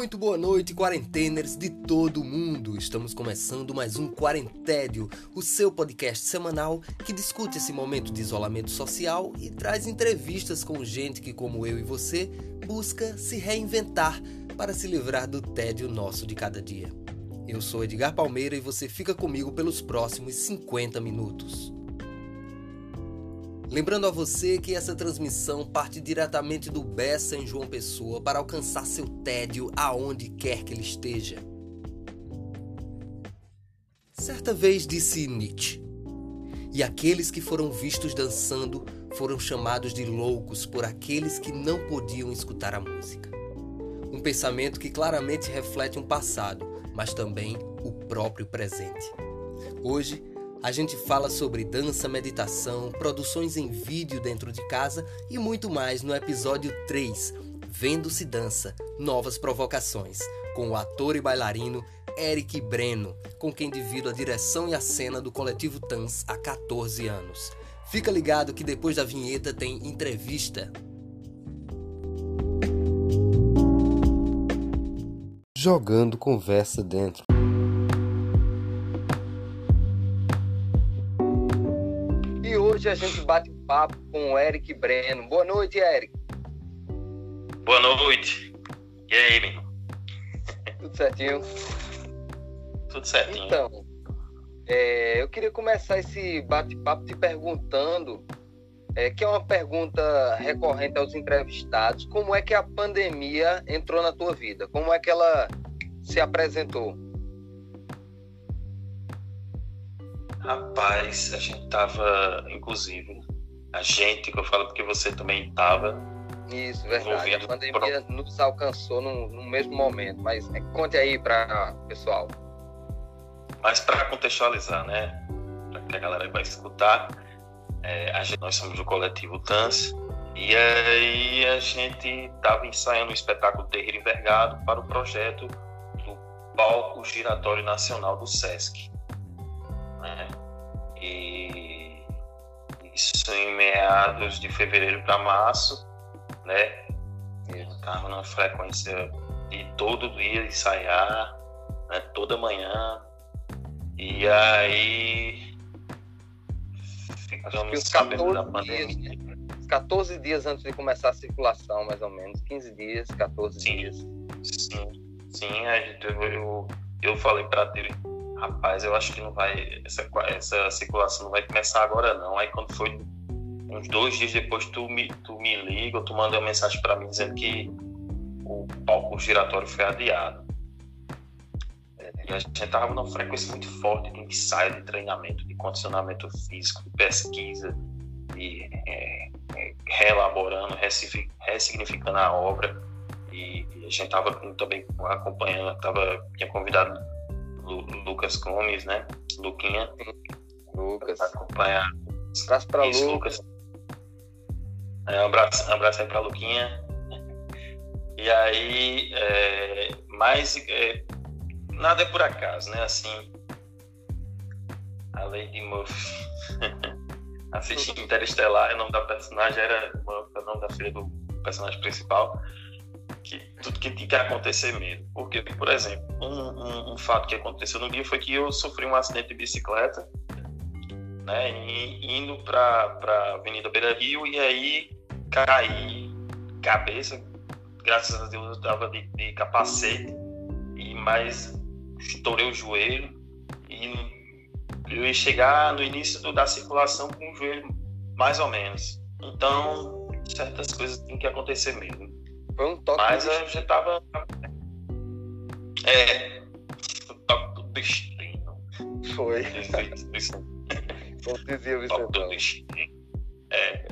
Muito boa noite, quarenteners de todo mundo. Estamos começando mais um Quarentédio, o seu podcast semanal que discute esse momento de isolamento social e traz entrevistas com gente que, como eu e você, busca se reinventar para se livrar do tédio nosso de cada dia. Eu sou Edgar Palmeira e você fica comigo pelos próximos 50 minutos. Lembrando a você que essa transmissão parte diretamente do Bessa em João Pessoa para alcançar seu tédio aonde quer que ele esteja. Certa vez disse Nietzsche: E aqueles que foram vistos dançando foram chamados de loucos por aqueles que não podiam escutar a música. Um pensamento que claramente reflete um passado, mas também o próprio presente. Hoje, a gente fala sobre dança, meditação, produções em vídeo dentro de casa e muito mais no episódio 3, Vendo-se Dança, Novas Provocações, com o ator e bailarino Eric Breno, com quem divido a direção e a cena do coletivo Tans há 14 anos. Fica ligado que depois da vinheta tem entrevista. Jogando conversa dentro. Hoje a gente bate um papo com o Eric Breno. Boa noite, Eric. Boa noite. E aí, menino? Tudo certinho? Tudo certinho. Então, é, eu queria começar esse bate-papo te perguntando, é, que é uma pergunta recorrente aos entrevistados, como é que a pandemia entrou na tua vida? Como é que ela se apresentou? Rapaz, a gente tava, inclusive, a gente, que eu falo porque você também tava. Isso, verdade. A pandemia pro... nos alcançou no, no, mesmo momento, mas é, conte aí para pessoal. Mas para contextualizar, né, para que a galera vai escutar, é, a gente, nós somos do coletivo TANS, e aí a gente estava ensaiando o espetáculo Terreiro Envergado para o projeto do Palco Giratório Nacional do SESC né? E isso em meados de fevereiro para março, né? Eu estava numa frequência de todo dia ensaiar, né? toda manhã. E aí ficamos da pandemia. Dias, né? 14 dias antes de começar a circulação, mais ou menos. 15 dias, 14 sim, dias. Sim, sim. A gente, eu, eu falei para ele rapaz, eu acho que não vai, essa, essa circulação não vai começar agora não. Aí quando foi uns dois dias depois, tu me, tu me liga, tu manda uma mensagem para mim dizendo que o palco giratório foi adiado. E a gente estava numa frequência muito forte de ensaio, de treinamento, de condicionamento físico, de pesquisa, de é, é, reelaborando, ressignificando a obra. E, e a gente estava também acompanhando, tava, tinha convidado Lucas Gomes, né? Luquinha. Lucas. Acompanhar. Abraço pra Isso, Lucas. É, um, abraço, um abraço aí pra Luquinha. E aí, é, mas é, nada é por acaso, né? Assim, a Lady Murphy. Assisti Interestelar, o nome da personagem era o nome da filha do personagem principal que tudo que tinha que acontecer mesmo. Porque, por exemplo, um, um, um, fato que aconteceu no dia foi que eu sofri um acidente de bicicleta, né, indo para a Avenida Beira Rio, e aí caí, cabeça, graças a Deus eu estava de, de, capacete, e mais estourei o joelho, e eu ia chegar no início do, da circulação com o joelho mais ou menos. Então, certas coisas têm que acontecer mesmo. Foi um toque Mas eu já tava. É. O toque do destino. Foi. Como dizia o Toque do destino. É.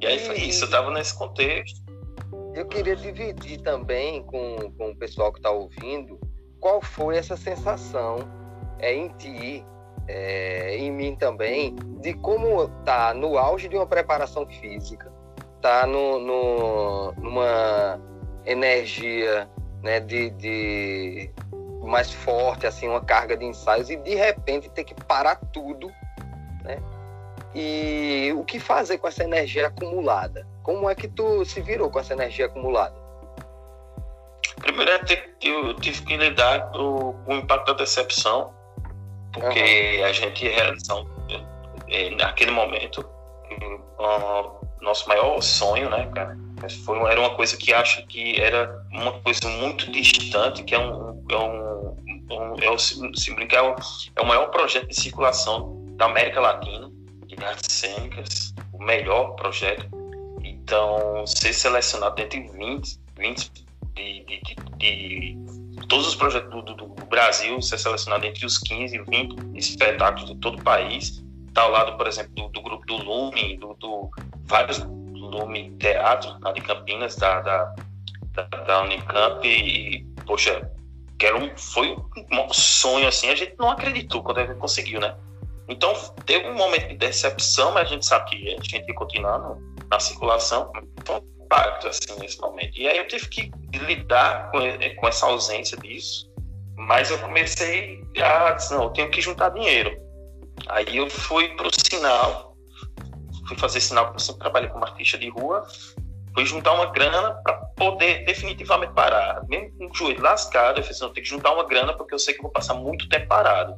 E aí foi isso, eu tava nesse contexto. Eu queria dividir também com, com o pessoal que está ouvindo qual foi essa sensação é, em ti, é, em mim também, de como tá no auge de uma preparação física, tá no, no, numa energia né, de, de mais forte, assim, uma carga de ensaios, e de repente ter que parar tudo, né? E o que fazer com essa energia acumulada? Como é que tu se virou com essa energia acumulada? primeiro é ter, eu tive que lidar com, o impacto da decepção, porque uhum. a gente realizou é, naquele momento nosso maior sonho, né, cara? Foi, era uma coisa que acho que era uma coisa muito distante, que é um, é um, um é o, se brincar, é o, é o maior projeto de circulação da América Latina, de artes cênicas, o melhor projeto. Então, ser selecionado dentre 20, 20 de, de, de, de todos os projetos do, do, do, Brasil, ser selecionado entre os 15, 20 espetáculos de todo o país, está ao lado, por exemplo, do, do grupo do Lume, do, do vários Lume Teatro, lá de Campinas, da, da, da, da Unicamp, e, poxa, que era um, foi um sonho assim, a gente não acreditou quando a gente conseguiu, né? Então, teve um momento de decepção, mas a gente sabe que a gente ia continuar na circulação. Então, impacto assim, nesse momento. E aí eu tive que lidar com, com essa ausência disso. Mas eu comecei a dizer, não, eu tenho que juntar dinheiro. Aí eu fui para o sinal, fui fazer sinal, porque eu sempre trabalhei como artista de rua, fui juntar uma grana para poder definitivamente parar. Mesmo com o joelho lascado, eu falei assim, não, tenho que juntar uma grana porque eu sei que eu vou passar muito tempo parado.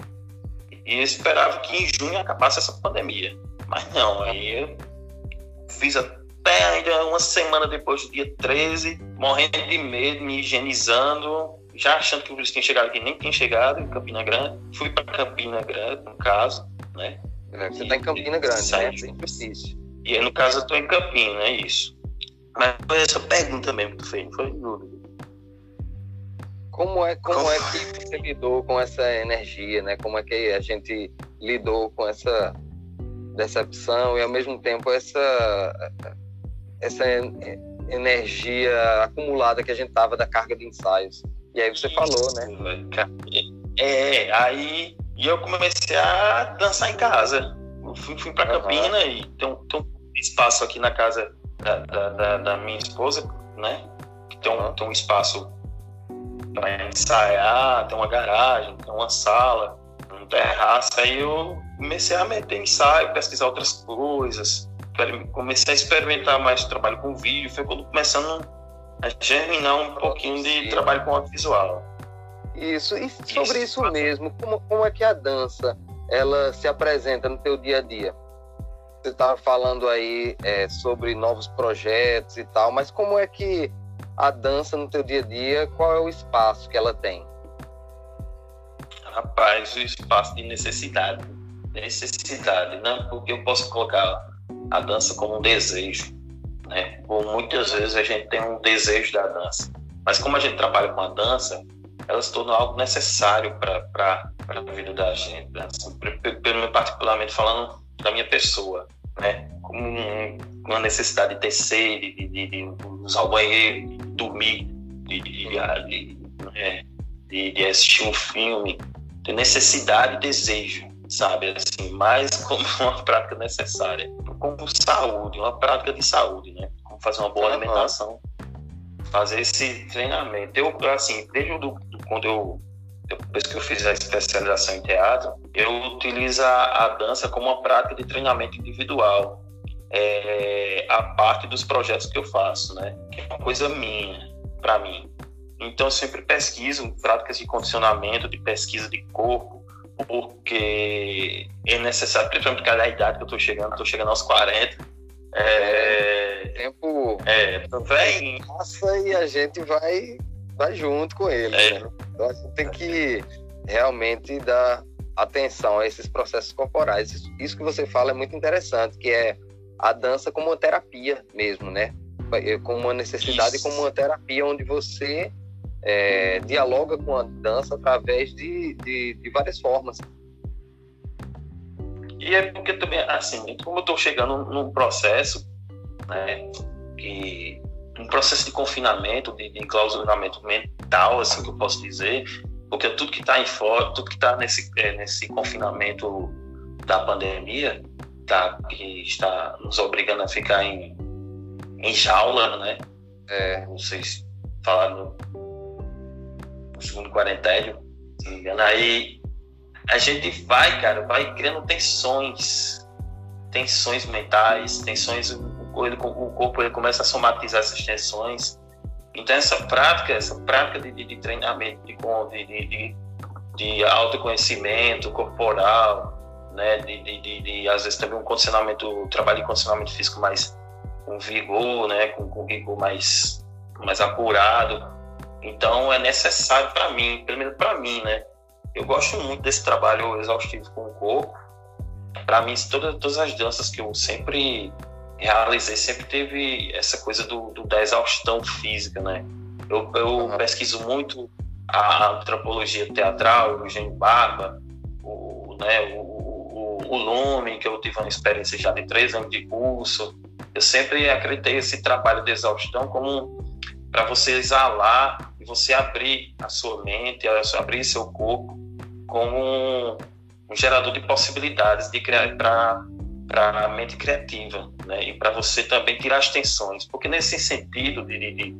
E eu esperava que em junho acabasse essa pandemia. Mas não, aí eu fiz até ainda uma semana depois do dia 13, morrendo de medo, me higienizando, já achando que o vírus tinha chegado aqui, nem tinha chegado em Campina Grande. Fui para Campina Grande, no caso, né? É, você está em Campina Grande, né? Bem difícil. E aí, no caso, eu estou em Campina, é isso. Mas foi essa pergunta mesmo que tu fez, foi dúvida. Como é, como, é que você lidou com essa energia, né? Como é que a gente lidou com essa decepção e ao mesmo tempo essa essa energia acumulada que a gente tava da carga de ensaios. E aí você falou, né? É, aí e eu comecei a dançar em casa. Eu fui, fui para uhum. Campina e tem um, tem um, espaço aqui na casa da, da, da, da minha esposa, né? Tem um, tem um espaço para ensaiar, tem uma garagem, tem uma sala, um terraço. Aí eu comecei a meter ensaio, pesquisar outras coisas, comecei a experimentar mais trabalho com vídeo. Foi quando começando a germinar um pouquinho de trabalho com audiovisual. Isso, e sobre isso, isso mesmo, como, como é que a dança ela se apresenta no teu dia a dia? Você estava falando aí é, sobre novos projetos e tal, mas como é que a dança no teu dia a dia, qual é o espaço que ela tem? Rapaz, o espaço de necessidade. Necessidade, né? Porque eu posso colocar a dança como um desejo, né? Ou muitas vezes a gente tem um desejo da dança. Mas como a gente trabalha com a dança, ela se tornou algo necessário para a vida da gente. Né? Assim, pelo particularmente falando da minha pessoa, né? Como uma necessidade de sede, de, de, de usar o banheiro, de dormir, de, de, né? de, de assistir um filme, ter necessidade e desejo, sabe? Assim, mais como uma prática necessária, como saúde, uma prática de saúde, né? Como fazer uma boa alimentação, fazer esse treinamento. Eu, assim, desde do, do, quando eu depois que eu fiz a especialização em teatro, eu utilizo a, a dança como uma prática de treinamento individual, é, a parte dos projetos que eu faço, né? Que é uma coisa minha, para mim. Então, eu sempre pesquiso práticas de condicionamento, de pesquisa de corpo, porque é necessário, principalmente cada idade que eu estou chegando, estou chegando aos 40. É, é, tempo é, vem. passa e a gente vai, vai junto com ele. É. Né? Então a gente tem que realmente dar atenção a esses processos corporais. Isso, isso que você fala é muito interessante, que é a dança como uma terapia mesmo, né? Como uma necessidade, como uma terapia onde você é, dialoga com a dança através de, de, de, várias formas. E é porque também, assim, como eu estou chegando num processo, né, que, um processo de confinamento, de, de enclausuramento mental, assim que eu posso dizer, porque tudo que está em fora, tudo que está nesse, é, nesse confinamento da pandemia, tá, que está nos obrigando a ficar em, em jaula, né? É, vocês falaram no segundo quarentério, se não me engano. Aí a gente vai, cara, vai criando tensões, tensões mentais, tensões, o o corpo ele começa a somatizar essas tensões Então essa prática, essa prática de, de, de treinamento, de, de, de, de autoconhecimento corporal, né, de, de, de, às vezes também um condicionamento, trabalho de condicionamento físico mais com vigor, né, com, com vigor mais, mais apurado. Então é necessário para mim, pelo menos para mim, né? Eu gosto muito desse trabalho exaustivo com o corpo. Para mim, todas, todas as danças que eu sempre realizei sempre teve essa coisa do, do da exaustão física, né? Eu, eu uhum. pesquiso muito a antropologia teatral, o Eugênio Barba, o, né, o, o, o Lume, que eu tive uma experiência já de três anos de curso. Eu sempre acreditei esse trabalho de exaustão como para você exalar e você abrir a sua mente, abrir seu corpo como um, um gerador de possibilidades de criar para para a mente criativa, né? E para você também tirar as tensões, porque nesse sentido de, de,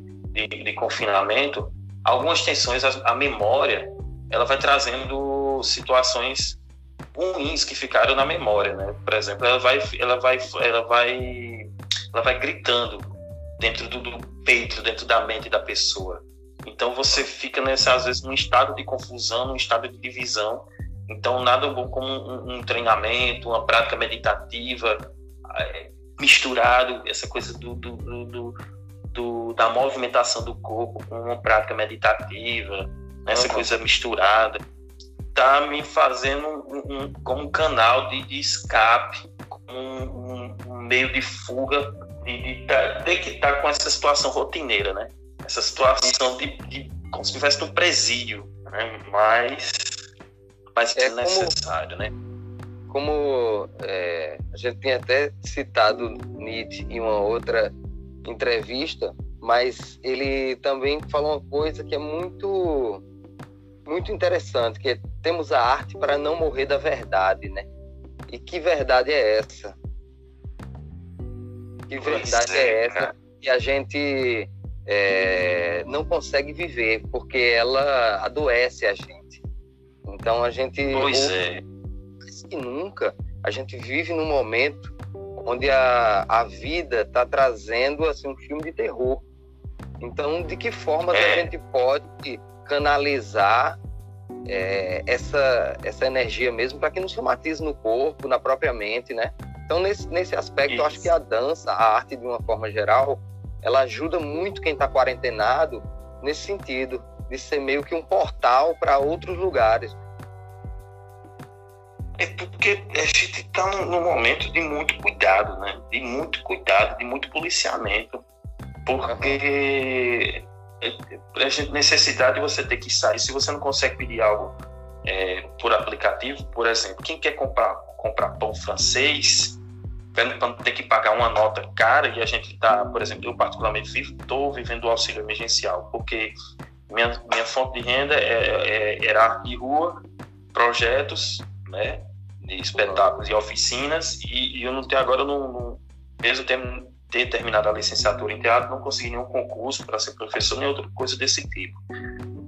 de, de confinamento, algumas tensões, a, a, memória, ela vai trazendo situações ruins que ficaram na memória, né? Por exemplo, ela vai, ela vai, ela vai, ela vai gritando dentro do, do peito, dentro da mente da pessoa. Então você fica nessa às vezes num estado de confusão, num estado de divisão então, nada bom como um, um treinamento, uma prática meditativa, é, misturado, essa coisa do, do, do, do, da movimentação do corpo com uma prática meditativa, né? essa uhum. coisa misturada, tá me fazendo um, um, como um canal de, de escape, um, um, meio de fuga, de, de tá, ter que estar tá com essa situação rotineira, né? Essa situação de, de como se estivesse num presídio, né? Mas mas é, necessário, como, né? Como é, a gente tinha até citado Nietzsche em uma outra entrevista, mas ele também falou uma coisa que é muito muito interessante, que é, temos a arte para não morrer da verdade, né? E que verdade é essa? Que verdade é, é essa que a gente é, não consegue viver porque ela adoece a gente. Então a gente. Pois é. Mais que nunca, a gente vive num momento onde a, a vida está trazendo assim, um filme de terror. Então, de que forma é. a gente pode canalizar é, essa, essa energia mesmo para que não somatize no corpo, na própria mente, né? Então, nesse, nesse aspecto, Isso. eu acho que a dança, a arte de uma forma geral, ela ajuda muito quem está quarentenado nesse sentido, de ser meio que um portal para outros lugares. É porque a gente está num momento de muito cuidado, né? De muito cuidado, de muito policiamento. Porque a gente necessidade de você ter que sair. Se você não consegue pedir algo é, por aplicativo, por exemplo, quem quer comprar, comprar pão francês, para ter que pagar uma nota cara, e a gente está, por exemplo, eu particularmente estou vivendo o auxílio emergencial, porque minha, minha fonte de renda é, é, era arte de rua, projetos, né? de espetáculos e oficinas, e, e eu não tenho agora, não, não, mesmo ter, ter terminado a licenciatura em teatro, não consegui nenhum concurso para ser professor, nem outra coisa desse tipo.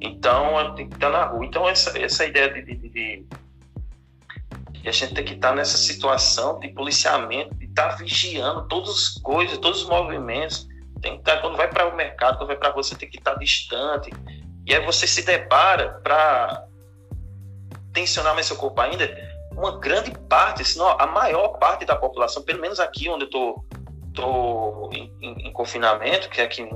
Então, tenho que estar na rua. Então, essa, essa ideia de, de, de, de a gente tem que estar nessa situação de policiamento, de estar vigiando todas as coisas, todos os movimentos. Tem que estar, quando vai para o mercado, quando vai para a rua, você tem que estar distante. E aí você se depara para tensionar mais seu corpo ainda uma grande parte, se não a maior parte da população, pelo menos aqui onde eu tô, tô em, em, em confinamento, que é aqui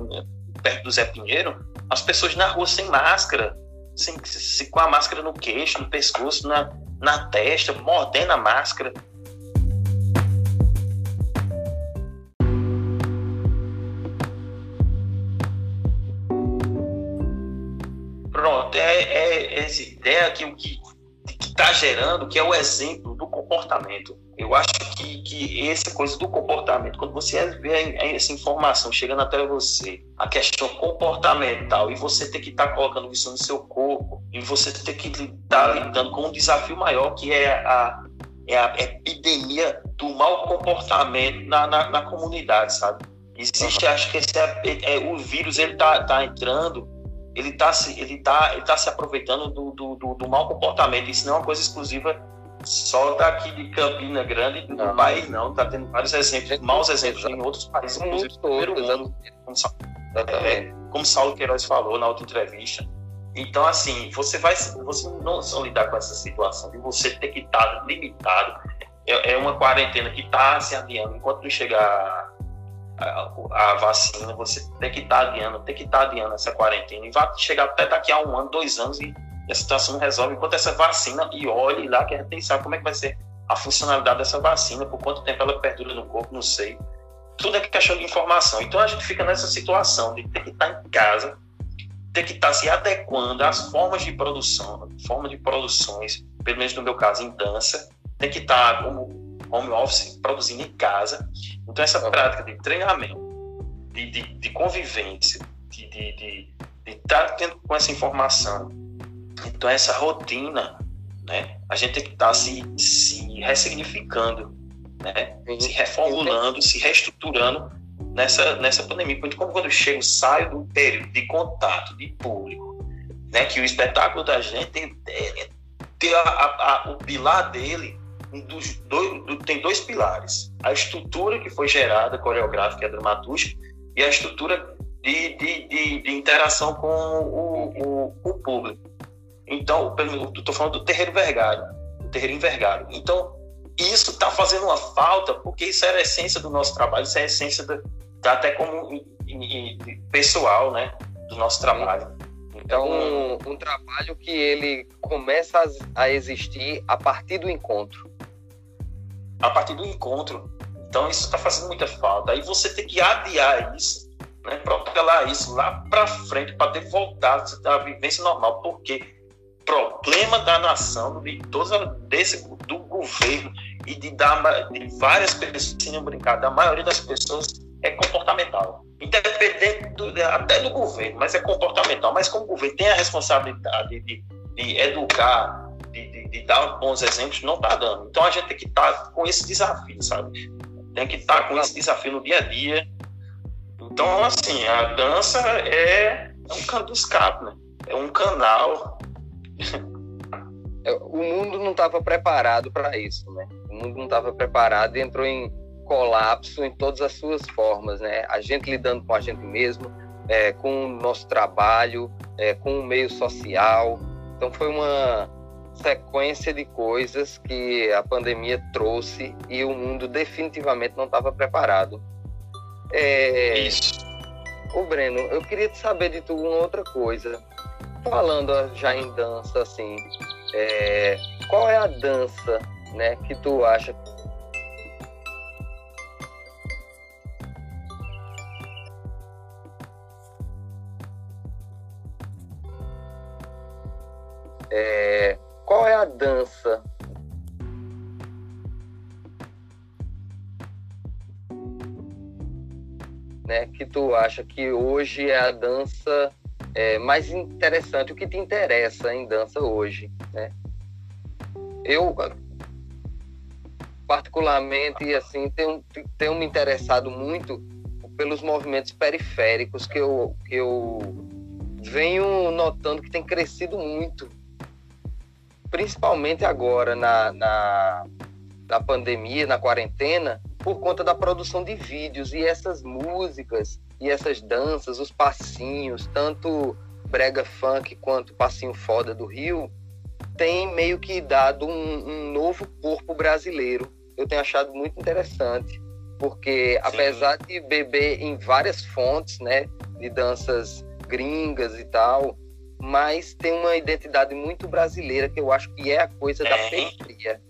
perto do Zé Pinheiro, as pessoas na rua sem máscara, sem, se, com a máscara no queixo, no pescoço, na, na testa, mordendo a máscara. Pronto, é, é essa ideia que o que está gerando, que é o exemplo do comportamento. Eu acho que, que essa coisa do comportamento, quando você vê essa informação chegando até você, a questão comportamental, e você ter que estar tá colocando isso no seu corpo, e você ter que estar tá lidando com um desafio maior, que é a, é a epidemia do mau comportamento na, na, na comunidade, sabe? Existe, uhum. acho que esse é, é, o vírus ele tá, tá entrando ele está se, ele tá, ele tá se aproveitando do, do, do, do mau comportamento. Isso não é uma coisa exclusiva só daqui de Campina Grande do não. país, não. Está tendo vários exemplos, maus exemplos em outros países, inclusive no primeiro mundo. É, como Saulo Queiroz falou na outra entrevista. Então, assim, você vai você não só lidar com essa situação de você ter que estar limitado. É, é uma quarentena que está se adiando. Enquanto não chegar a, a, vacina, você tem que estar adiando, tem que estar adiando essa quarentena. E vai chegar até daqui a um ano, dois anos e, e a situação resolve. Enquanto essa vacina, e olhe lá que a gente nem sabe como é que vai ser a funcionalidade dessa vacina, por quanto tempo ela perdura no corpo, não sei. Tudo é questão de informação. Então a gente fica nessa situação de ter que estar em casa, ter que estar se adequando às formas de produção, formas de produções, pelo menos no meu caso, em dança, tem que estar como home office, produzindo em casa. Então essa prática de treinamento, de, de, de convivência, de, de, de, de estar tendo com essa informação, então essa rotina né? A gente tem que estar tá se, se ressignificando, né? Se reformulando, se reestruturando nessa, nessa pandemia. Porque como quando eu chego, saio do período de contato de público, né? Que o espetáculo da gente tem, tem a, a, o pilar dele dos dois, do, tem dois pilares. A estrutura que foi gerada, coreográfica e dramaturgia, e a estrutura de, de, de, de interação com o, o, o público. Então, eu estou falando do terreiro vergário, do terreiro envergado. Então, isso está fazendo uma falta, porque isso é a essência do nosso trabalho, isso é a essência da, até como pessoal, né, do nosso trabalho. Então, um, um trabalho que ele começa a, a existir a partir do encontro. A partir do encontro. Então, isso está fazendo muita falta. Aí você tem que adiar isso, né, protelar isso lá para frente, para ter voltado à vivência normal. Porque problema da nação, de toda, desse, do governo e de, da, de várias pessoas, se não brincar, da maioria das pessoas é comportamental. Independente do, até do governo, mas é comportamental. Mas como o governo tem a responsabilidade de, de educar, de, de, de, dar bons exemplos, não está dando. Então a gente tem que estar tá com esse desafio, sabe? Tem que estar tá com esse desafio no dia a dia. Então, assim, a dança é, é um canto escape, né? É um canal o mundo não estava preparado para isso, né? O mundo não estava preparado e entrou em colapso em todas as suas formas, né? A gente lidando com a gente mesmo, é, com o nosso trabalho, é, com o meio social. Então foi uma sequência de coisas que a pandemia trouxe e o mundo definitivamente não estava preparado. É... Isso. Ô Breno, eu queria saber de tu uma outra coisa falando já em dança, assim, é, qual é a dança, né, que tu acha É, qual é a dança né, que tu acha que hoje é a dança é, mais interessante, o que te interessa em dança hoje, né? Eu, particularmente, assim, tenho, tenho me interessado muito pelos movimentos periféricos que eu, que eu venho notando que tem crescido muito, principalmente agora na, na, na pandemia, na quarentena, por conta da produção de vídeos e essas músicas e essas danças, os passinhos, tanto brega funk quanto passinho foda do Rio, tem meio que dado um, um novo corpo brasileiro. Eu tenho achado muito interessante, porque Sim. apesar de beber em várias fontes, né, de danças gringas e tal, mas tem uma identidade muito brasileira que eu acho que é a coisa da periferia.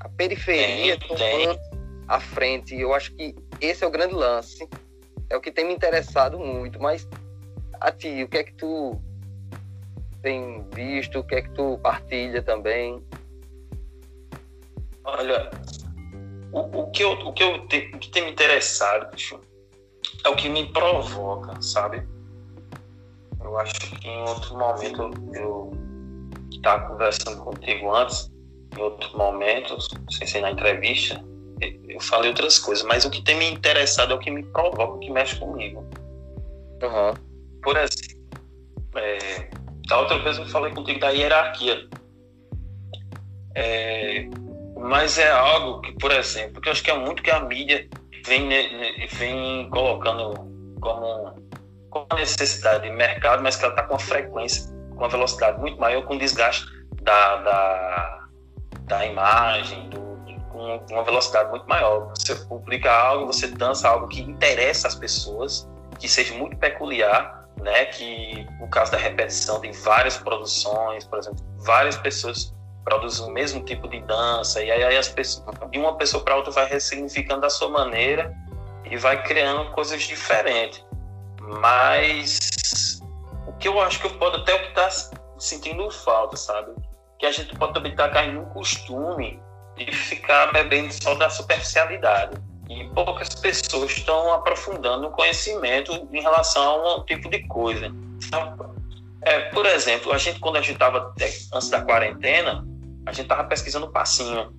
A periferia tomando a frente. Eu acho que esse é o grande lance é o que tem me interessado muito. Mas a ti, o que é que tu tem visto? O que é que tu partilha também? Olha, o, o, que, eu, o, que, eu te, o que tem me interessado, bicho, é o que me provoca, sabe? Eu acho que em outro momento eu estava conversando contigo antes, em outro momento, sem ser na entrevista, eu falei outras coisas, mas o que tem me interessado é o que me provoca, o que mexe comigo. Uhum. Por exemplo, é, da outra vez eu falei contigo da hierarquia. É, mas é algo que, por exemplo, que eu acho que é muito que a mídia vem, vem colocando como com a necessidade de mercado, mas que ela está com uma frequência, com uma velocidade muito maior, com desgaste da, da, da imagem, do, uma velocidade muito maior. Você publica algo, você dança algo que interessa as pessoas, que seja muito peculiar, né? Que no caso da repetição tem várias produções, por exemplo, várias pessoas produzem o mesmo tipo de dança e aí as pessoas, de uma pessoa para outra vai ressignificando da sua maneira e vai criando coisas diferentes. Mas o que eu acho que eu posso até o está sentindo falta, sabe? Que a gente pode também estar tá caindo no costume de ficar bebendo só da superficialidade. E poucas pessoas estão aprofundando o conhecimento em relação a um tipo de coisa. Então, é, por exemplo, a gente, quando a gente estava, é, antes da quarentena, a gente estava pesquisando o passinho.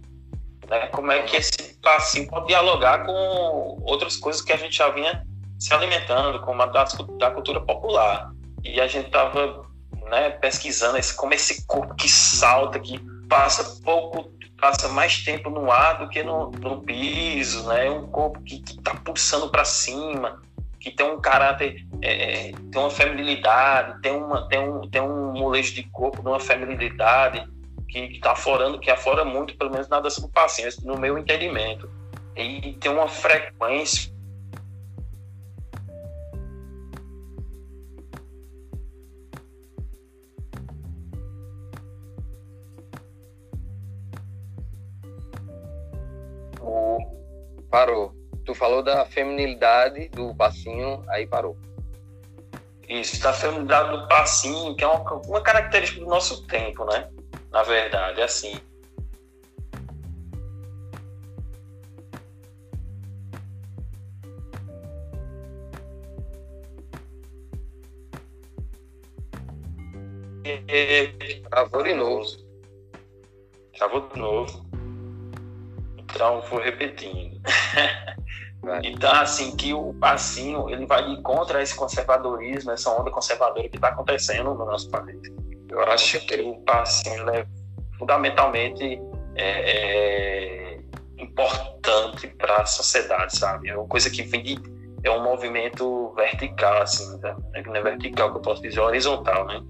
Né? Como é que esse passinho pode dialogar com outras coisas que a gente já vinha se alimentando, como a da, da cultura popular. E a gente estava né, pesquisando esse, como esse corpo que salta, que passa pouco passa mais tempo no ar do que no, no piso, né? É um corpo que está pulsando para cima, que tem um caráter, é, é, tem uma feminilidade, tem, uma, tem, um, tem um molejo de corpo, de uma feminilidade que está aflorando, que aflora muito, pelo menos na dança do passinho, no meu entendimento. E tem uma frequência Parou. Tu falou da feminilidade do passinho, aí parou. Isso, da feminilidade do passinho, que é uma, uma característica do nosso tempo, né? Na verdade, é assim. Travou de novo. Travou de novo. Então, vou repetindo. então, assim, que o passinho, ele vai contra esse conservadorismo, essa onda conservadora que está acontecendo no nosso país. Eu acho que o passinho é fundamentalmente é, é importante para a sociedade, sabe? É uma coisa que vem de, é um movimento vertical, assim, né? não é vertical que eu posso dizer, é horizontal, né?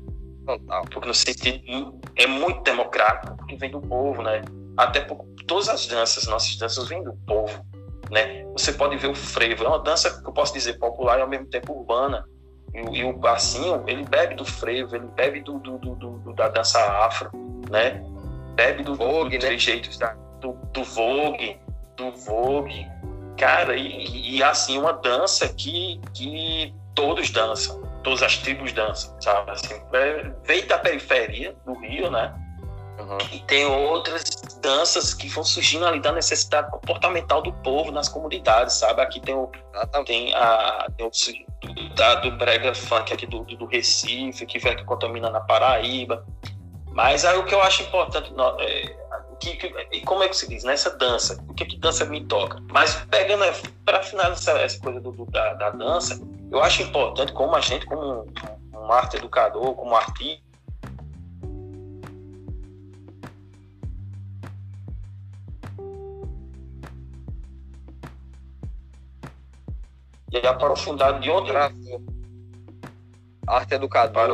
Porque no sentido é muito democrático, porque vem do povo, né? Até por todas as danças, nossas danças vêm do povo, né? Você pode ver o frevo, é uma dança que eu posso dizer popular e ao mesmo tempo urbana. E, e o passinho, ele bebe do frevo, ele bebe do, do, do, do da dança afro, né? Bebe do vogue, do, do né? jeitos da, do, do vogue, do vogue. Cara, e, e assim, uma dança que, que todos dançam, todas as tribos dançam, sabe? Assim, é, veio da periferia do Rio, né? Uhum. E tem outras danças que vão surgindo ali da necessidade comportamental do povo nas comunidades, sabe? Aqui tem o, tem a, tem o do, da, do brega funk aqui do, do Recife, que vai que contamina na Paraíba. Mas aí o que eu acho importante, é, que, que, como é que se diz, nessa dança, o que que dança me toca? Mas pegando, para finalizar essa coisa do, do, da, da dança, eu acho importante como a gente, como um, um arte educador, como artista, e aprofundar de outra arte educadora.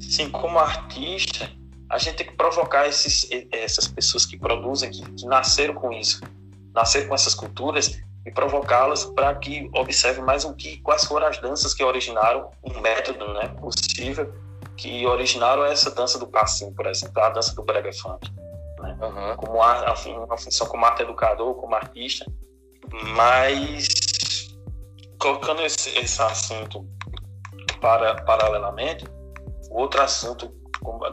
Sim, como artista, a gente tem que provocar esses, essas pessoas que produzem, que, que nasceram com isso, nasceram com essas culturas e provocá-las para que observem mais o que, quais foram as danças que originaram um método né, possível que originaram essa dança do passinho, por exemplo, a dança do brega funk. Né? Uhum. Como a, uma função como arte educador, como artista, mas colocando esse, esse assunto para, paralelamente, o outro assunto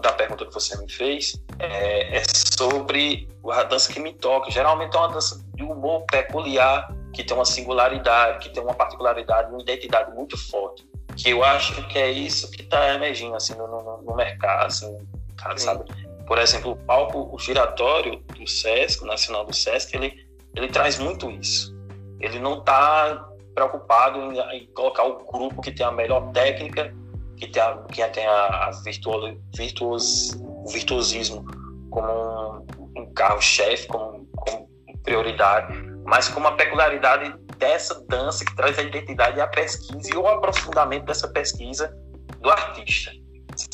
da pergunta que você me fez é, é, sobre a dança que me toca. Geralmente é uma dança de humor peculiar, que tem uma singularidade, que tem uma particularidade, uma identidade muito forte. Que eu acho que é isso que está emergindo assim, no, no, no mercado, assim, sabe? Por exemplo, o palco o giratório do Sesc, Nacional do Sesc, ele, ele traz muito isso. Ele não está preocupado em, em, colocar o grupo que tem a melhor técnica, que tem a, que tem a, a virtuoso, virtuos, o virtuosismo como um, um carro-chefe, como, como, prioridade, mas com uma peculiaridade dessa dança que traz a identidade e a pesquisa e o aprofundamento dessa pesquisa do artista.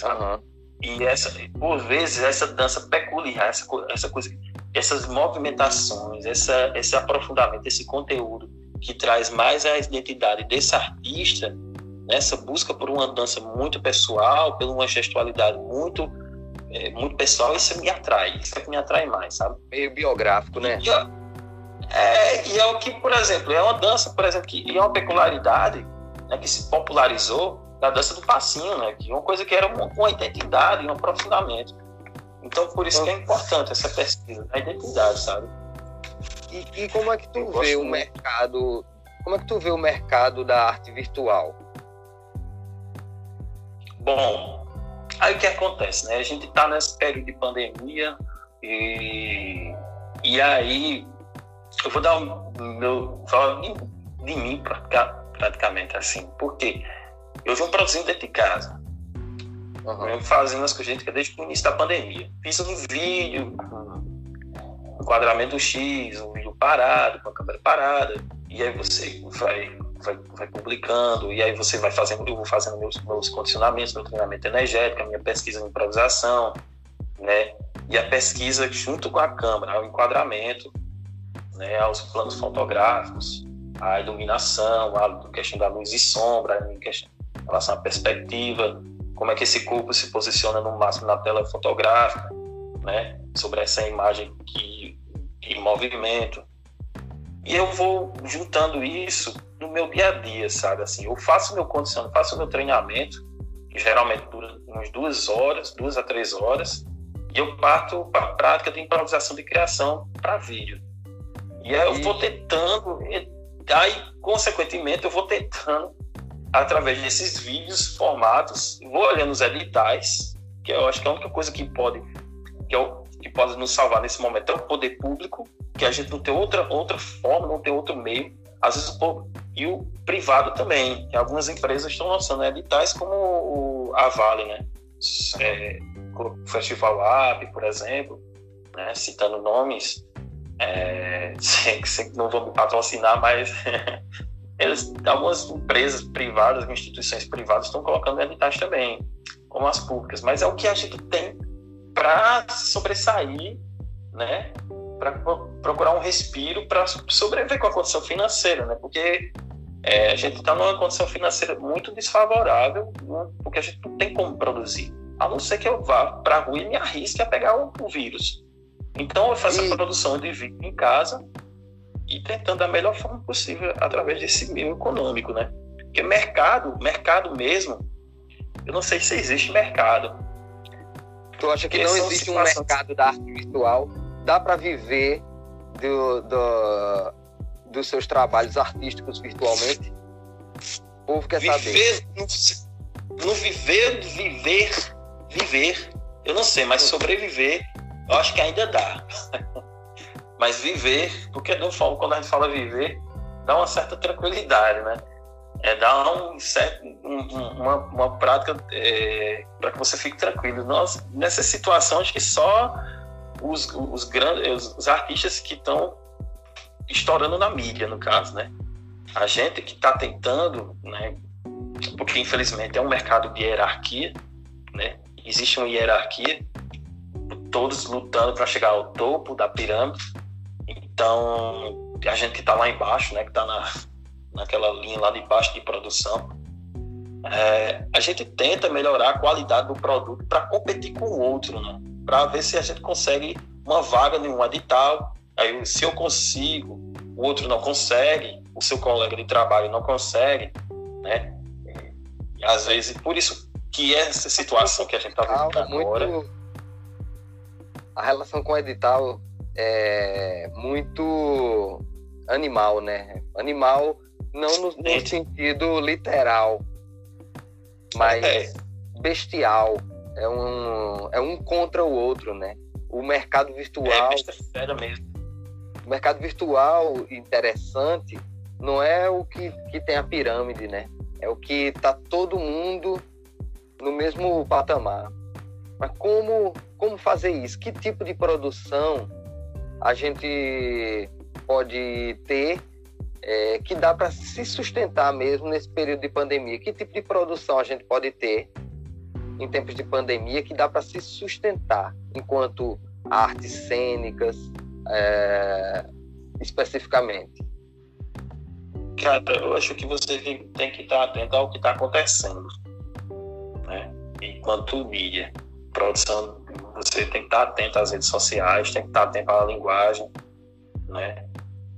Uhum. E essa, por vezes, essa dança peculiar, essa, essa coisa, essas movimentações, essa, esse aprofundamento, esse conteúdo que traz mais a identidade desse artista, nessa busca por uma dança muito pessoal, por uma gestualidade muito é, muito pessoal, isso me atrai, isso é que me atrai mais, sabe? Meio biográfico, né? E, é, e é o que, por exemplo, é uma dança, por exemplo, que é uma peculiaridade né, que se popularizou da dança do passinho, né? Que é uma coisa que era uma, uma identidade, um aprofundamento. Então, por isso que é importante essa pesquisa da identidade, sabe? E, e como é que tu vê o mercado? Como é que tu vê o mercado da arte virtual? Bom, aí o que acontece, né? A gente está nesse período de pandemia e, e aí eu vou dar o meu falar de, de mim praticamente assim, porque eu venho produzindo dentro de casa. Uhum. Eu fazendo as coisas desde o início da pandemia. Fiz um vídeo, um enquadramento X, um vídeo parado, com a câmera parada, e aí você vai, vai, vai publicando, e aí você vai fazendo, eu vou fazendo meus, meus condicionamentos, meu treinamento energético, a minha pesquisa de improvisação, né? E a pesquisa junto com a câmera, o enquadramento, né? Aos planos fotográficos, a iluminação, a questão da luz e sombra, em relação à perspectiva, como é que esse corpo se posiciona no máximo na tela fotográfica, né? Sobre essa imagem que em movimento. E eu vou juntando isso no meu dia a dia, sabe? Assim, eu faço meu condicionamento, faço meu treinamento, que geralmente dura umas duas horas, duas a três horas, e eu parto para a prática de improvisação de criação para vídeo. E aí eu vou tentando, aí, consequentemente, eu vou tentando através desses vídeos formatos, vou olhando os editais, que eu acho que é a única coisa que pode que, o, que pode nos salvar nesse momento é o poder público, que a gente não tem outra outra forma, não tem outro meio. Às vezes o e o privado também, algumas empresas estão lançando editais como a Vale, né? É, o Festival App, por exemplo, né? citando nomes, é, sei, sei não vou me patrocinar, mas eles, algumas empresas privadas, instituições privadas estão colocando editais também, como as públicas, mas é o que a gente tem para sobressair, né? Para procurar um respiro para sobreviver com a condição financeira, né? Porque é, a gente está numa condição financeira muito desfavorável, né? porque a gente não tem como produzir, a não ser que eu vá para a rua e me arrisque a pegar o, o vírus. Então eu faço e... a produção de vídeo em casa e tentando da melhor forma possível através desse meio econômico, né? Porque mercado, mercado mesmo, eu não sei se existe mercado. Tu acha que não existe um mercado da arte virtual? Dá para viver do, do, dos seus trabalhos artísticos virtualmente? O povo quer viver, saber. Não, não viver, viver, viver, eu não sei, mas sobreviver, eu acho que ainda dá. Mas viver, porque não falo, quando a gente fala viver, dá uma certa tranquilidade, né? É dar um certo, um, uma, uma prática é, para que você fique tranquilo. Nós, nessa situação, acho que só os, os grandes, os, artistas que estão estourando na mídia, no caso, né? A gente que está tentando, né? Porque infelizmente é um mercado de hierarquia, né? Existe uma hierarquia, todos lutando para chegar ao topo da pirâmide então, a gente que está lá embaixo, né, que está na, naquela linha lá de baixo de produção, é, a gente tenta melhorar a qualidade do produto para competir com o outro, né? Para ver se a gente consegue uma vaga em um edital. Aí, se eu consigo, o outro não consegue, o seu colega de trabalho não consegue, né? E, às vezes, por isso que essa situação que a gente está vivendo agora. Muito... A relação com o edital é, muito animal, né? Animal não no, no sentido literal, mas é. bestial. É um, é um contra o outro, né? O mercado virtual. É mesmo. O mercado virtual interessante não é o que, que tem a pirâmide, né? É o que tá todo mundo no mesmo patamar. Mas como, como fazer isso? Que tipo de produção a gente pode ter é, que dá para se sustentar mesmo nesse período de pandemia? Que tipo de produção a gente pode ter em tempos de pandemia que dá para se sustentar enquanto artes cênicas, é, especificamente? Cara, eu acho que você tem que estar atento ao que está acontecendo. Né? Enquanto mídia, produção, você tem que estar atento às redes sociais, tem que estar atento à linguagem, né?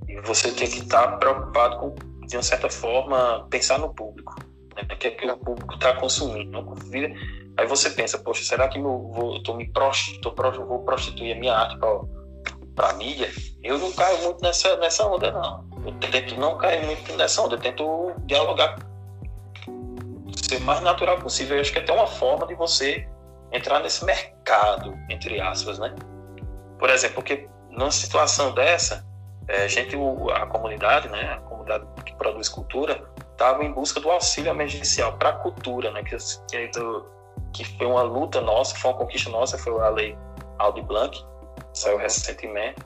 E você tem que estar preocupado com, de uma certa forma, pensar no público. Né? O que é que o público está consumindo. Aí você pensa, poxa, será que eu vou, tô me prostitu, vou prostituir a minha arte para a mídia? Eu não caio muito nessa, nessa onda, não. Eu tento não cair muito nessa onda, eu tento dialogar, ser mais natural possível. Eu acho que é até uma forma de você entrar nesse mercado, entre aspas, né? Por exemplo, porque numa situação dessa, é, gente, a comunidade, né, a comunidade que produz cultura, estava em busca do auxílio emergencial para a cultura, né, que, que, foi uma luta nossa, foi uma conquista nossa, foi a lei Aldi Blanc, saiu recentemente,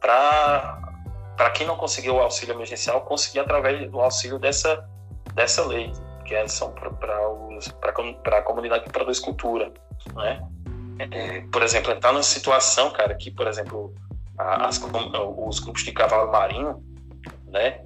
para para quem não conseguiu o auxílio emergencial, conseguir através do auxílio dessa, dessa lei, que é, são para a comunidade que produz cultura, né? É, por exemplo, está numa situação, cara, que, por exemplo, as, os grupos de cavalo marinho, né?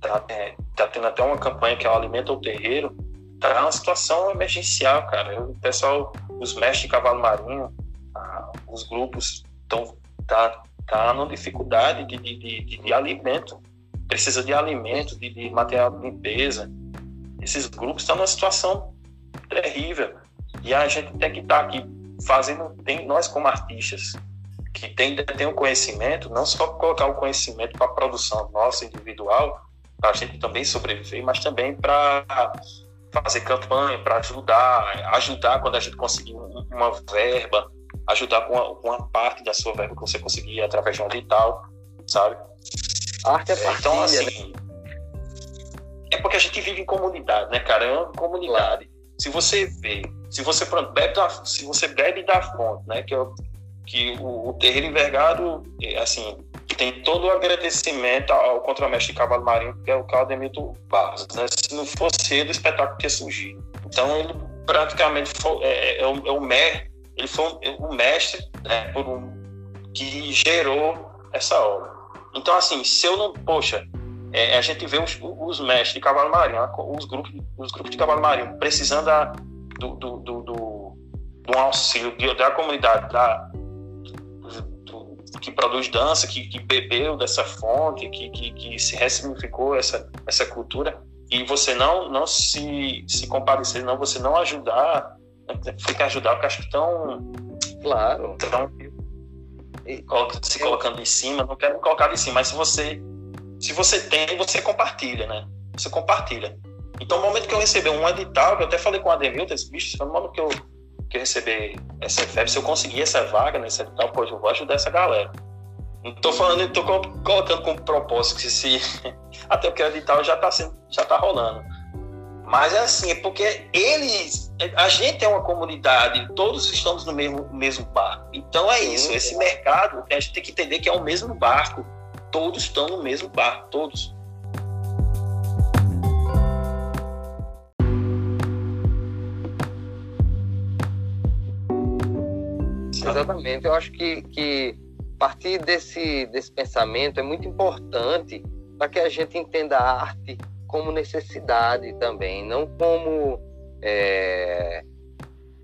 Tá, é, tá tendo até uma campanha que é o Alimenta o Terreiro, tá numa situação emergencial, cara. O pessoal, os mestres de cavalo marinho, ah, os grupos estão tá, tá numa dificuldade de, de, de, de alimento, precisa de alimento, de, de material de limpeza. Esses grupos estão numa situação terrível. E a gente tem que estar tá aqui fazendo, tem, nós como artistas, que tem, tem o conhecimento, não só colocar o conhecimento para a produção nossa individual, para a gente também sobreviver, mas também para fazer campanha, para ajudar, ajudar quando a gente conseguir uma verba, ajudar com uma, com uma, parte da sua verba que você conseguir através de um edital, sabe? A arte é, é Então, né? assim, é porque a gente vive em comunidade, né, cara? É uma comunidade. Claro. Se você vê, se você bebe da, se você bebe da fonte, né, que é o que o, o terreiro envergado, assim, tem todo o agradecimento ao contramestre de cavalo marinho, que é o Claudemito Barros. Né? Se não fosse ele, o espetáculo teria surgido. Então, ele praticamente foi, é, é, é, o, é o mestre, ele foi o mestre né, um, que gerou essa obra. Então, assim, se eu não. Poxa, é, a gente vê os, os, mestres de cavalo marinho, os grupos, os grupos de cavalo marinho, precisando da, do, do, do, do, do auxílio da comunidade, da, que produz dança, que, que bebeu dessa fonte, que, que, que, se ressignificou essa, essa cultura, e você não, não se, se compadecer, não, você não ajudar, fica ajudar, porque acho que tão. Claro. Tão, se colocando em cima, não quero me colocar em cima, mas se você, se você tem, você compartilha, né? Você compartilha. Então, no momento que eu recebi um edital, eu até falei com o Ademilton, esse bicho, no momento que eu que receber essa FEB, se eu conseguir essa vaga nesse edital, pô, eu vou ajudar essa galera. Não tô falando, tô colocando como propósito que se até porque o edital já tá sendo, já tá rolando. Mas é assim, é porque eles, a gente é uma comunidade, todos estamos no mesmo, mesmo barco. Então é isso, esse mercado, a gente tem que entender que é o mesmo barco. Todos estão no mesmo barco, todos. Exatamente. Eu acho que, que partir desse, desse pensamento é muito importante para que a gente entenda a arte como necessidade também, não como é,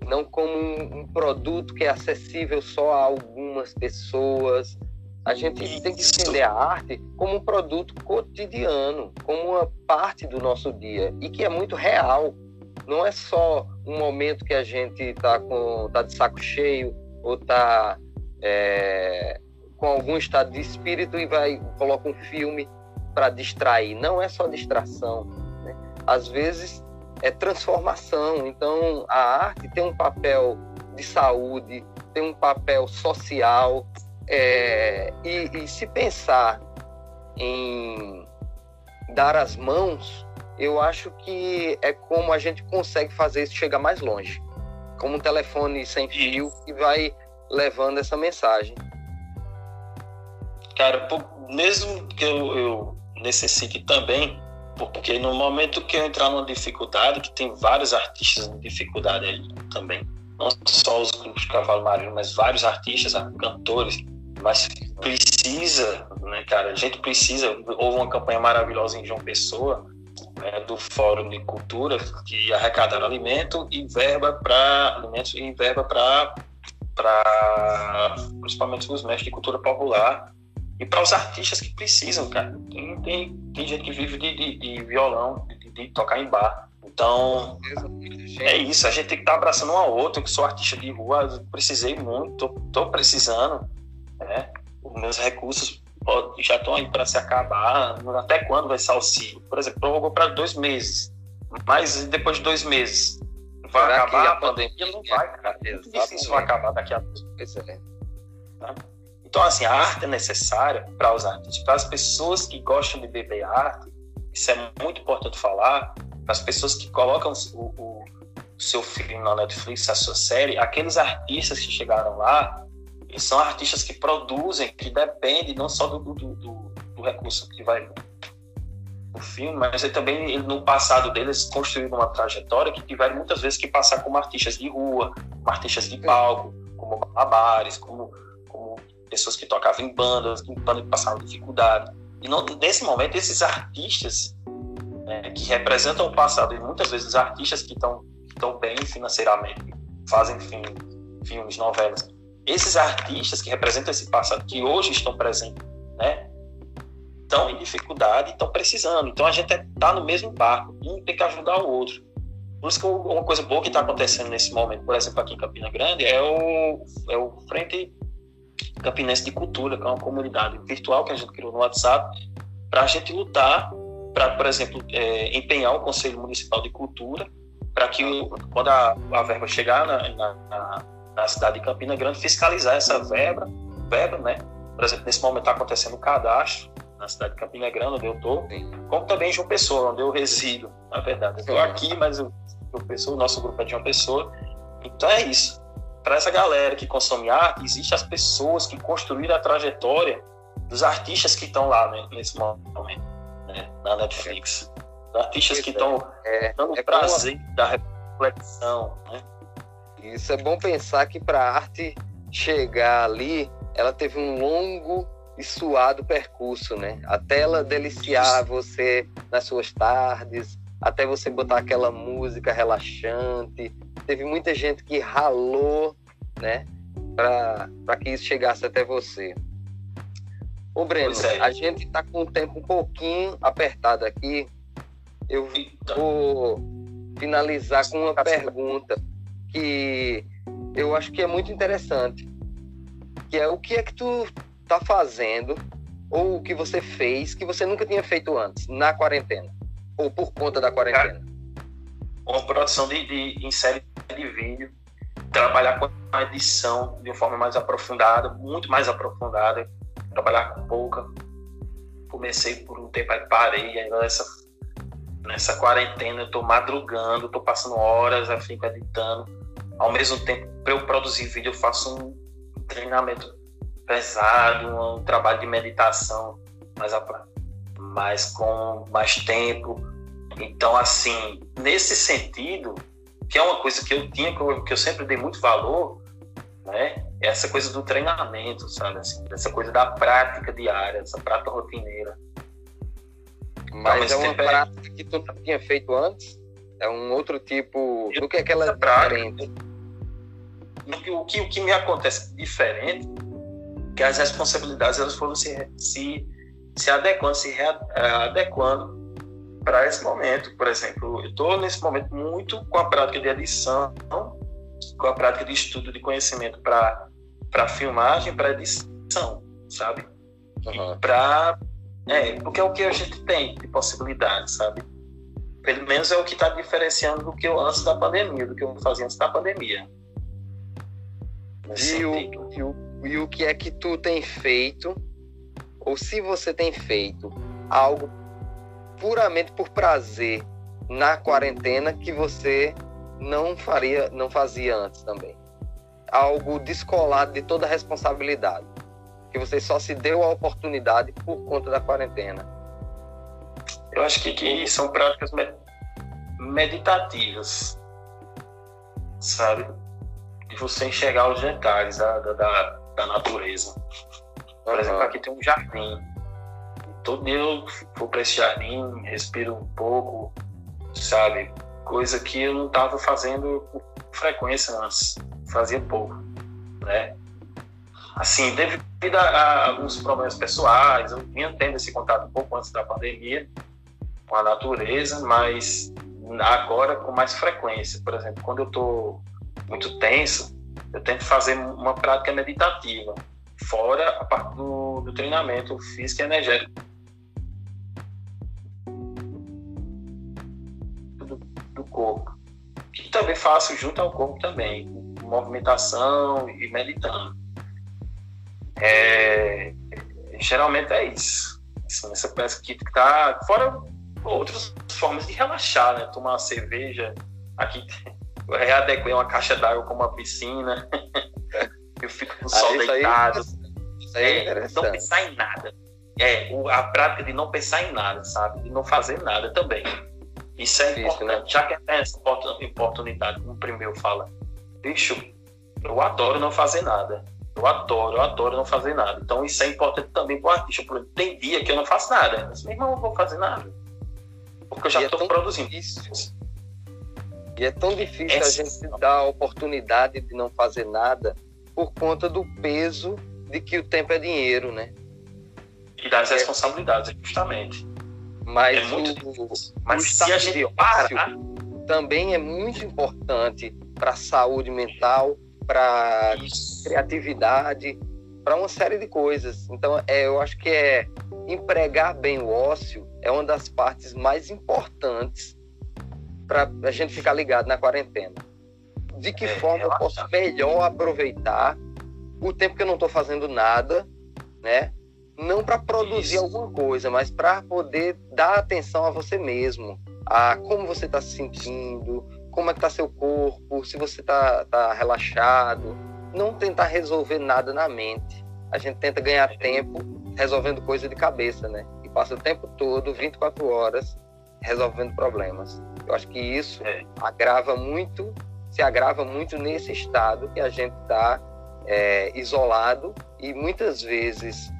não como um, um, produto que é acessível só a algumas pessoas. A gente Isso. tem que entender a arte como um produto cotidiano, como uma parte do nosso dia e que é muito real. Não é só um momento que a gente está com tá de saco cheio ou está é, com algum estado de espírito e vai coloca um filme para distrair. Não é só distração. Né? Às vezes é transformação. Então a arte tem um papel de saúde, tem um papel social. É, e, e se pensar em dar as mãos, eu acho que é como a gente consegue fazer isso chegar mais longe como um telefone sem fio que vai levando essa mensagem. Cara, mesmo que eu, eu necessite também, porque no momento que eu entrar numa dificuldade, que tem vários artistas em dificuldade aí também, não só os grupos de cavalo marinho, mas vários artistas, cantores, mas precisa, né, cara? A gente precisa. Houve uma campanha maravilhosa em João Pessoa, né, do Fórum de Cultura, que arrecadaram alimento e verba para alimentos e verba para para principalmente os mestres de cultura popular e para os artistas que precisam, cara. Tem, tem, tem gente que vive de, de, de violão, de, de, tocar em bar. Então, é isso. A gente tem que estar tá abraçando um ao outro. Eu sou artista de rua, precisei muito, tô, tô precisando. Né? Os meus recursos já estão aí para se acabar. Até quando vai ser auxílio? Por exemplo, prorrogou para dois meses. Mas depois de dois meses, vai Será acabar a pandemia? Não vai, cara. Isso vai acabar daqui a dois é. tá? Então, assim, a arte é necessária para os artistas, para as pessoas que gostam de beber arte. Isso é muito importante falar. Para as pessoas que colocam o, o, o seu filme na Netflix, a sua série, aqueles artistas que chegaram lá, eles são artistas que produzem, que dependem não só do, do, do, do recurso que vai o filme, mas ele também no passado deles construíram uma trajetória que tiveram muitas vezes que passar como artistas de rua, como artistas de palco, como malabares, como, como pessoas que tocavam em bandas, em bandas que passavam dificuldade. E não, nesse momento, esses artistas né, que representam o passado, e muitas vezes os artistas que estão bem financeiramente, fazem filme, filmes, novelas, esses artistas que representam esse passado, que hoje estão presentes, né, estão em dificuldade estão precisando. Então a gente está no mesmo barco, um tem que ajudar o outro. Por isso que uma coisa boa que está acontecendo nesse momento, por exemplo, aqui em Campina Grande, é o, é o Frente Campinense de Cultura, que é uma comunidade virtual que a gente criou no WhatsApp, para a gente lutar para, por exemplo, é, empenhar o Conselho Municipal de Cultura, para que quando a, a verba chegar na, na, na, cidade de Campina Grande, fiscalizar essa verba, verba, né? Por exemplo, nesse momento está acontecendo o cadastro na cidade de Campina Grande, onde eu estou, como também em João Pessoa, onde eu resido, na verdade. Eu estou aqui, mas o o nosso grupo é de João Pessoa. Então é isso. Para essa galera que consome arte, existem as pessoas que construíram a trajetória dos artistas que estão lá né, nesse momento, né, na Netflix. Artistas que estão é, dando é prazer como... da reflexão. Né? Isso é bom pensar que para a arte chegar ali, ela teve um longo e suado percurso, né? Até ela deliciar você nas suas tardes, até você botar aquela música relaxante. Teve muita gente que ralou, né? Para que isso chegasse até você. Ô, Breno, é. a gente está com o tempo um pouquinho apertado aqui. Eu vou finalizar com uma pergunta que eu acho que é muito interessante. Que é o que é que tu está fazendo ou o que você fez que você nunca tinha feito antes, na quarentena? Ou por conta da quarentena? Uma produção de, de, em série de vídeo, trabalhar com a edição de uma forma mais aprofundada, muito mais aprofundada, trabalhar com pouca. Comecei por um tempo, aí parei, aí nessa, nessa quarentena eu estou madrugando, estou passando horas, eu fico editando. Ao mesmo tempo, para eu produzir vídeo, eu faço um treinamento pesado, um trabalho de meditação mais, mais com mais tempo. Então, assim, nesse sentido, que é uma coisa que eu tinha, que eu, que eu sempre dei muito valor, né? É essa coisa do treinamento, sabe? Assim, essa coisa da prática diária, essa prática rotineira. Mas é uma prática que tu tinha feito antes? É um outro tipo. do que aquela é diferente? O que, o que me acontece diferente que as responsabilidades elas foram se, se, se adequando, se adequando para esse momento. Por exemplo, eu estou nesse momento muito com a prática de edição, com a prática de estudo de conhecimento para filmagem, para edição, sabe? Uhum. Para é, porque é o que a gente tem de possibilidades, sabe? Pelo menos é o que está diferenciando do que eu antes da pandemia, do que eu fazia antes da pandemia. E o, e o, e o que é que tu tem feito, ou se você tem feito algo puramente por prazer na quarentena que você não faria, não fazia antes também. Algo descolado de toda a responsabilidade, que você só se deu a oportunidade por conta da quarentena. Eu acho que, que são práticas meditativas, sabe? De você enxergar os detalhes da, da, da natureza. Por exemplo, aqui tem um jardim. Todo dia eu vou para esse jardim, respiro um pouco, sabe? Coisa que eu não estava fazendo com frequência antes, fazia pouco, né? Assim, devido a, alguns problemas pessoais, eu vinha tendo esse contato um pouco antes da pandemia com a natureza, mas agora com mais frequência. Por exemplo, quando eu estou muito tenso, eu tento fazer uma prática meditativa, fora a parte do, do treinamento físico e energético. Do, do corpo. Que também faço junto ao corpo também, movimentação e meditando. É, geralmente é isso. Assim, essa peça que tá fora outras formas de relaxar, né? Tomar uma cerveja. Aqui eu readequei uma caixa d'água com uma piscina. eu fico no sol ah, deitado. Isso aí é, é não pensar em nada. É, a prática de não pensar em nada, sabe? De não fazer nada também. Isso é importante. né? Já que tem essa oportunidade, como o primeiro fala, bicho, eu adoro não fazer nada. Eu adoro, eu adoro não fazer nada. Então isso é importante também para o artista. Tem dia que eu não faço nada. Mas mesmo eu não vou fazer nada. Porque eu já estou é produzindo. Difícil. E é tão difícil é a gente dar a oportunidade de não fazer nada por conta do peso de que o tempo é dinheiro, né? E das é. responsabilidades, justamente. Mas, é muito o, mas o se a gente parar... também é muito importante para a saúde mental para criatividade, para uma série de coisas. Então, é, eu acho que é empregar bem o ócio é uma das partes mais importantes para a gente ficar ligado na quarentena. De que é, forma eu posso melhor aproveitar o tempo que eu não estou fazendo nada, né? Não para produzir Isso. alguma coisa, mas para poder dar atenção a você mesmo, a como você está se sentindo, como é que tá seu corpo, se você tá, tá relaxado. Não tentar resolver nada na mente. A gente tenta ganhar tempo resolvendo coisa de cabeça, né? E passa o tempo todo, 24 horas, resolvendo problemas. Eu acho que isso é. agrava muito, se agrava muito nesse estado que a gente está é, isolado e muitas vezes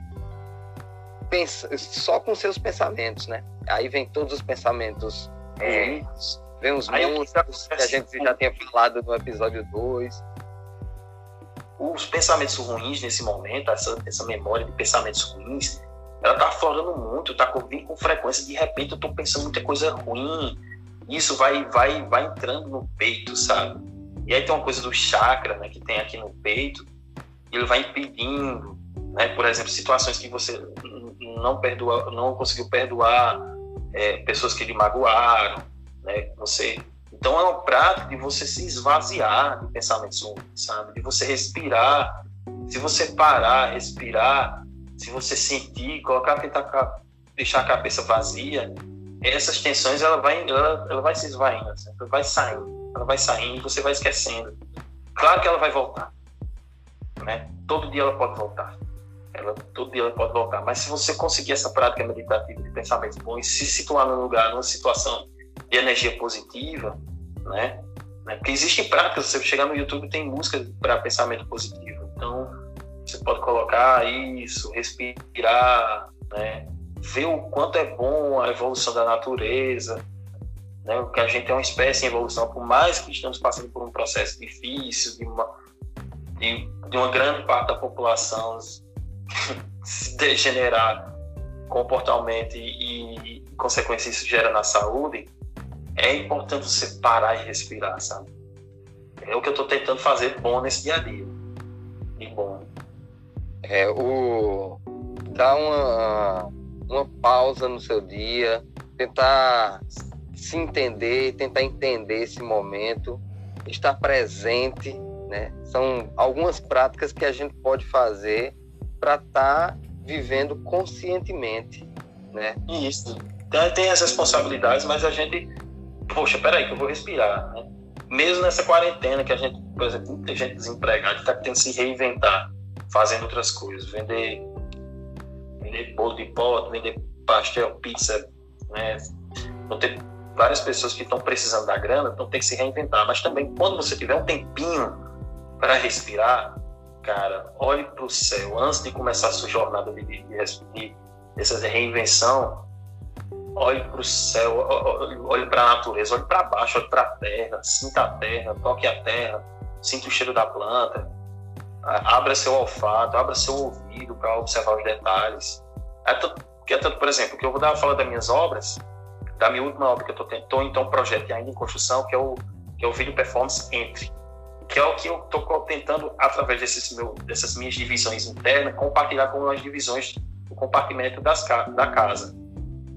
pensa, só com seus pensamentos, né? Aí vem todos os pensamentos é. ruins, Vem os monstros que a gente já tinha falado no episódio 2. Os pensamentos ruins nesse momento, essa, essa memória de pensamentos ruins, ela tá aflorando muito, tá vindo com frequência. De repente eu tô pensando muita coisa ruim. Isso vai, vai, vai entrando no peito, sabe? E aí tem uma coisa do chakra, né, que tem aqui no peito, ele vai impedindo, né? Por exemplo, situações que você não perdoa, não conseguiu perdoar, é, pessoas que lhe magoaram, né? Você então é uma prática de você se esvaziar de pensamentos ruins, sabe? De você respirar. Se você parar, respirar, se você sentir, colocar, tentar deixar a cabeça vazia, essas tensões ela vai, ela, ela vai se esvaindo, assim, ela vai saindo, ela vai saindo, você vai esquecendo. Claro que ela vai voltar, né? Todo dia ela pode voltar. Ela, todo dia ela pode voltar. Mas se você conseguir essa prática meditativa de pensamentos bons, se situar num lugar, numa situação de energia positiva, né? né? Porque existem práticas, você chegar no YouTube tem música para pensamento positivo. Então, você pode colocar isso, respirar, né? Ver o quanto é bom a evolução da natureza, né? Que a gente é uma espécie em evolução, por mais que estamos passando por um processo difícil de uma de, de uma grande parte da população se degenerar comportalmente e, e consequência isso gera na saúde, é importante você parar e respirar, sabe? É o que eu estou tentando fazer bom nesse dia a dia. E bom. É, o... Dar uma, uma pausa no seu dia, tentar se entender, tentar entender esse momento, estar presente, né? São algumas práticas que a gente pode fazer para estar tá vivendo conscientemente, né? Isso. Então, tem as responsabilidades, mas a gente poxa, peraí que eu vou respirar, né? Mesmo nessa quarentena que a gente, por exemplo, muita gente desempregada está tentando se reinventar, fazendo outras coisas, vender, vender bolo de pote, vender pastel, pizza, né? Vão ter várias pessoas que estão precisando da grana, então tem que se reinventar. Mas também, quando você tiver um tempinho para respirar, cara, olhe para o céu antes de começar a sua jornada de, de, de, de reinvenção. Olhe para o céu, olhe para a natureza, olhe para baixo, olhe para a terra, sinta a terra, toque a terra, sinta o cheiro da planta, abra seu olfato, abra seu ouvido para observar os detalhes. É tanto, é tanto, por exemplo, que eu vou dar falar das minhas obras, da minha última obra que eu estou então projeto ainda em construção, que é o que é o vídeo performance entre, que é o que eu estou tentando através desses meu, dessas minhas divisões internas compartilhar com as divisões do compartimento das da casa,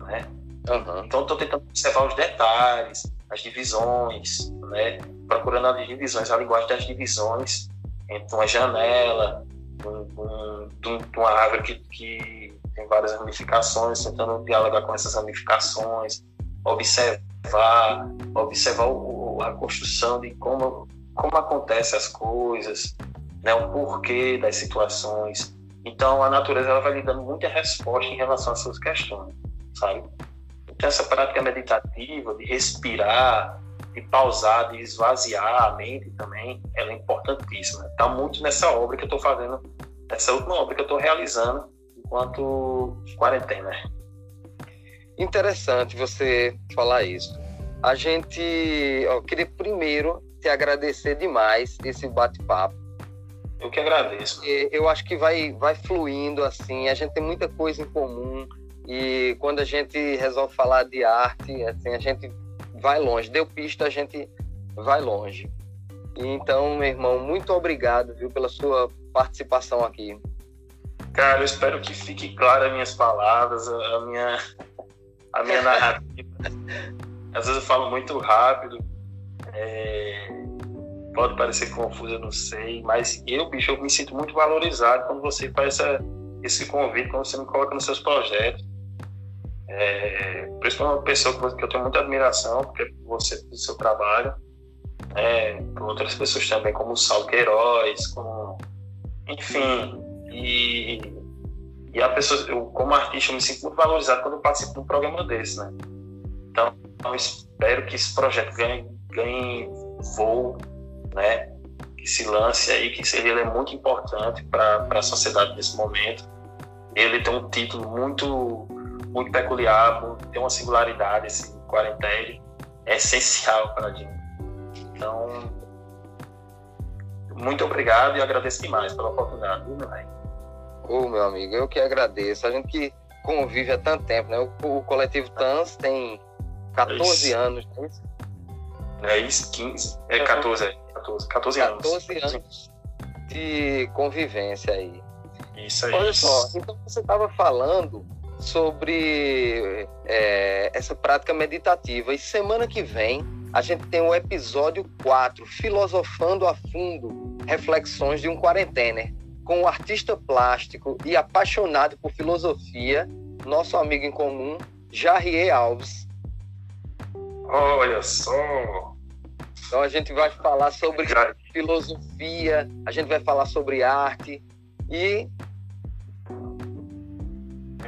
né? Uhum. Então estou tentando observar os detalhes, as divisões, né? Procurando as divisões, a linguagem das divisões entre uma janela, um, um, de uma árvore que, que tem várias ramificações, tentando dialogar com essas ramificações, observar, observar o, a construção de como, como acontecem as coisas, né, o porquê das situações. Então, a natureza ela vai lhe dando muita resposta em relação às suas questões, sabe? Então, essa prática meditativa de respirar, de pausar, de esvaziar a mente também, ela é importantíssima. Está muito nessa obra que eu estou fazendo, nessa última obra que eu estou realizando enquanto quarentena. Interessante você falar isso. A gente, eu queria primeiro te agradecer demais esse bate-papo. Eu que agradeço. Eu acho que vai, vai fluindo assim. A gente tem muita coisa em comum e quando a gente resolve falar de arte, assim, a gente vai longe. Deu pista, a gente vai longe. Então, meu irmão, muito obrigado, viu, pela sua participação aqui. Cara, eu espero que fique clara as minhas palavras, a minha, a minha narrativa. Às vezes eu falo muito rápido, é... pode parecer confuso, eu não sei, mas eu, bicho, eu me sinto muito valorizado quando você faz essa, esse convite, quando você me coloca nos seus projetos. É, principalmente uma pessoa que eu tenho muita admiração, porque você, do seu trabalho, é, por outras pessoas também, como o Saulo Queiroz, como, enfim, e, e a pessoa, eu, como artista, eu me sinto muito valorizado quando eu participo de um programa desse, né? Então, eu espero que esse projeto ganhe, ganhe voo, né? Que se lance aí, que ele é muito importante para a sociedade nesse momento. Ele tem um título muito muito peculiar, tem uma singularidade, esse quarentena é essencial para a gente. Então, muito obrigado e agradeço demais pela oportunidade, viu, meu Ô, meu amigo, eu que agradeço. A gente que convive há tanto tempo, né? O, o coletivo TANS tem 14 é anos, não é isso? É isso, 15, é 14, é 14, 14 anos. 14 anos de convivência aí. Isso aí. Olha só, então você estava falando sobre é, essa prática meditativa. E semana que vem a gente tem o episódio 4, Filosofando a Fundo, Reflexões de um Quarentener, com o artista plástico e apaixonado por filosofia, nosso amigo em comum, Jarrier Alves. Olha só! Então a gente vai falar sobre filosofia, a gente vai falar sobre arte e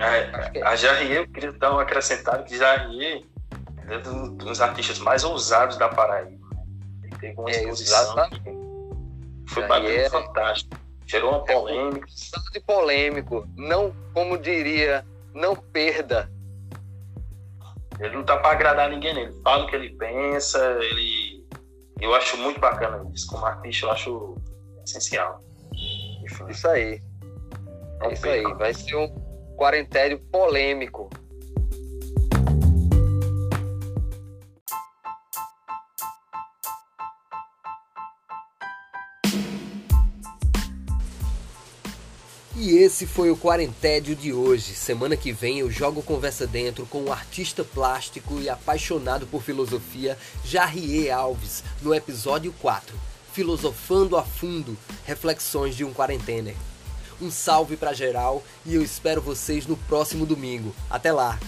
a, a Jarrier, eu queria dar um acrescentado que Jarrier é um dos artistas mais ousados da Paraíba. Ele teve uma é, exposição foi bastante é... fantástico. Gerou uma é polêmica. É um polêmico. Não, como diria, não perda. Ele não tá para agradar ninguém, ele fala o que ele pensa, ele. Eu acho muito bacana isso. Como artista, eu acho essencial. Isso aí. É isso aí. Vai ser um quarentério polêmico. E esse foi o Quarentédio de hoje. Semana que vem eu jogo conversa dentro com o artista plástico e apaixonado por filosofia Jarrier Alves, no episódio 4, Filosofando a Fundo, Reflexões de um Quarentener. Um salve para geral e eu espero vocês no próximo domingo. Até lá!